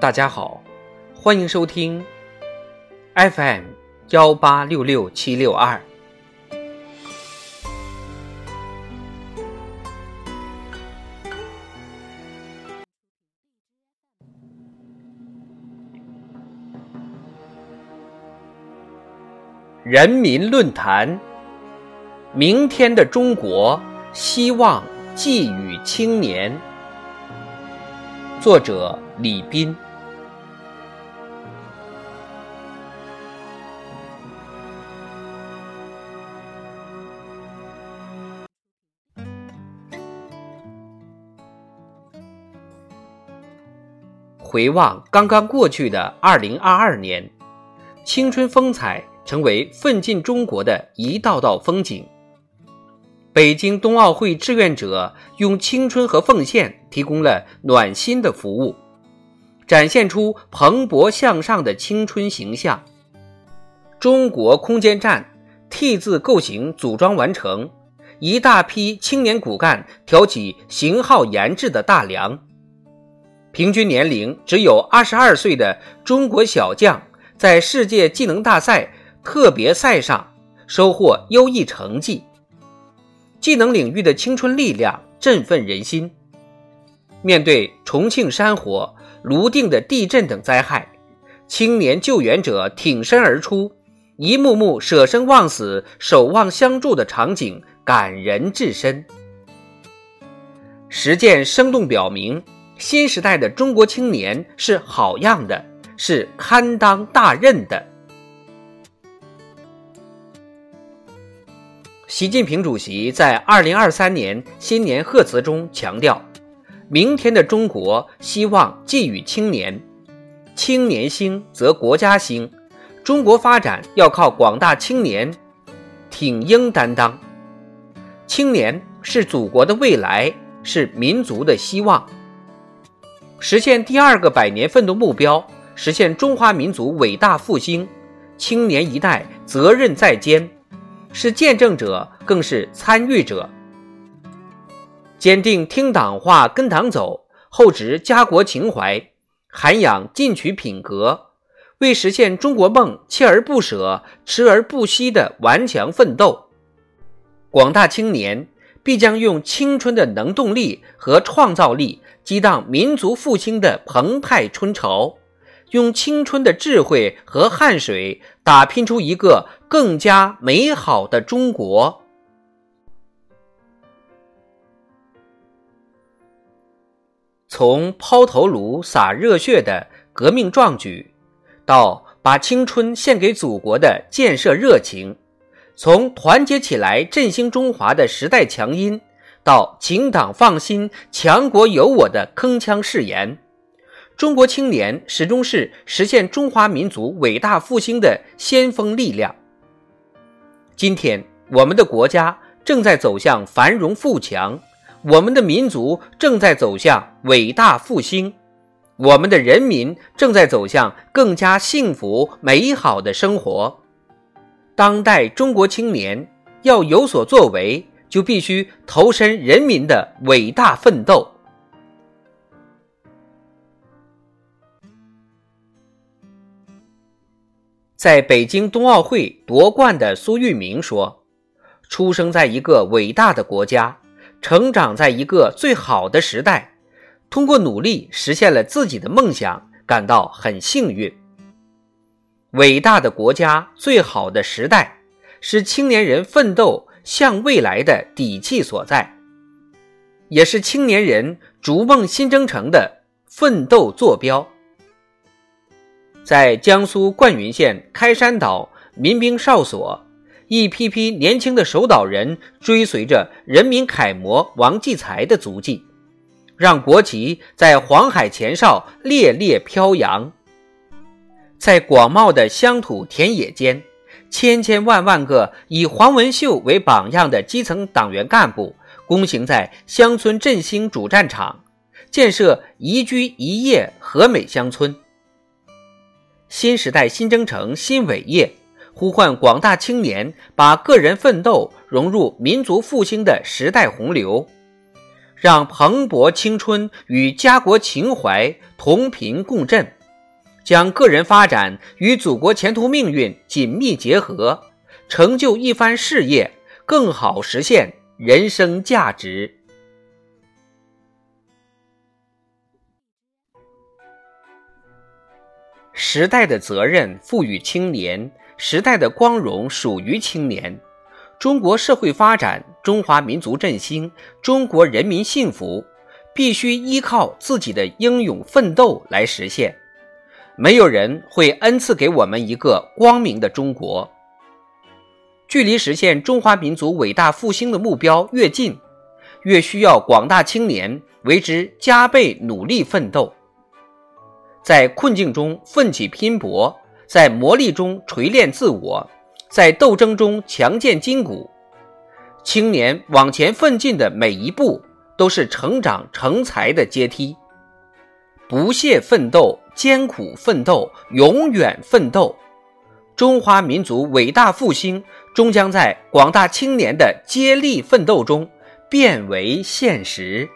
大家好，欢迎收听 FM 幺八六六七六二。人民论坛：明天的中国，希望寄予青年。作者：李斌。回望刚刚过去的二零二二年，青春风采成为奋进中国的一道道风景。北京冬奥会志愿者用青春和奉献提供了暖心的服务，展现出蓬勃向上的青春形象。中国空间站 T 字构型组装完成，一大批青年骨干挑起型号研制的大梁。平均年龄只有二十二岁的中国小将，在世界技能大赛特别赛上收获优异成绩。技能领域的青春力量振奋人心。面对重庆山火、泸定的地震等灾害，青年救援者挺身而出，一幕幕舍生忘死、守望相助的场景感人至深。实践生动表明。新时代的中国青年是好样的，是堪当大任的。习近平主席在二零二三年新年贺词中强调：“明天的中国希望寄予青年，青年兴则国家兴，中国发展要靠广大青年挺膺担当。青年是祖国的未来，是民族的希望。”实现第二个百年奋斗目标，实现中华民族伟大复兴，青年一代责任在肩，是见证者，更是参与者。坚定听党话、跟党走，厚植家国情怀，涵养进取品格，为实现中国梦锲而不舍、持而不息的顽强奋斗。广大青年必将用青春的能动力和创造力。激荡民族复兴的澎湃春潮，用青春的智慧和汗水打拼出一个更加美好的中国。从抛头颅洒热血的革命壮举，到把青春献给祖国的建设热情；从团结起来振兴中华的时代强音。到请党放心，强国有我的铿锵誓言，中国青年始终是实现中华民族伟大复兴的先锋力量。今天，我们的国家正在走向繁荣富强，我们的民族正在走向伟大复兴，我们的人民正在走向更加幸福美好的生活。当代中国青年要有所作为。就必须投身人民的伟大奋斗。在北京冬奥会夺冠的苏玉明说：“出生在一个伟大的国家，成长在一个最好的时代，通过努力实现了自己的梦想，感到很幸运。伟大的国家，最好的时代，是青年人奋斗。”向未来的底气所在，也是青年人逐梦新征程的奋斗坐标。在江苏灌云县开山岛民兵哨所，一批批年轻的守岛人追随着人民楷模王继才的足迹，让国旗在黄海前哨猎猎飘扬。在广袤的乡土田野间。千千万万个以黄文秀为榜样的基层党员干部，躬行在乡村振兴主战场，建设宜居宜业和美乡村。新时代新征程新伟业，呼唤广大青年把个人奋斗融入民族复兴的时代洪流，让蓬勃青春与家国情怀同频共振，将个人发展与祖国前途命运紧密结合，成就一番事业，更好实现人生价值。时代的责任赋予青年，时代的光荣属于青年。中国社会发展、中华民族振兴、中国人民幸福，必须依靠自己的英勇奋斗来实现。没有人会恩赐给我们一个光明的中国。距离实现中华民族伟大复兴的目标越近，越需要广大青年为之加倍努力奋斗。在困境中奋起拼搏，在磨砺中锤炼自我。在斗争中强健筋骨，青年往前奋进的每一步都是成长成才的阶梯。不懈奋斗，艰苦奋斗，永远奋斗，中华民族伟大复兴终将在广大青年的接力奋斗中变为现实。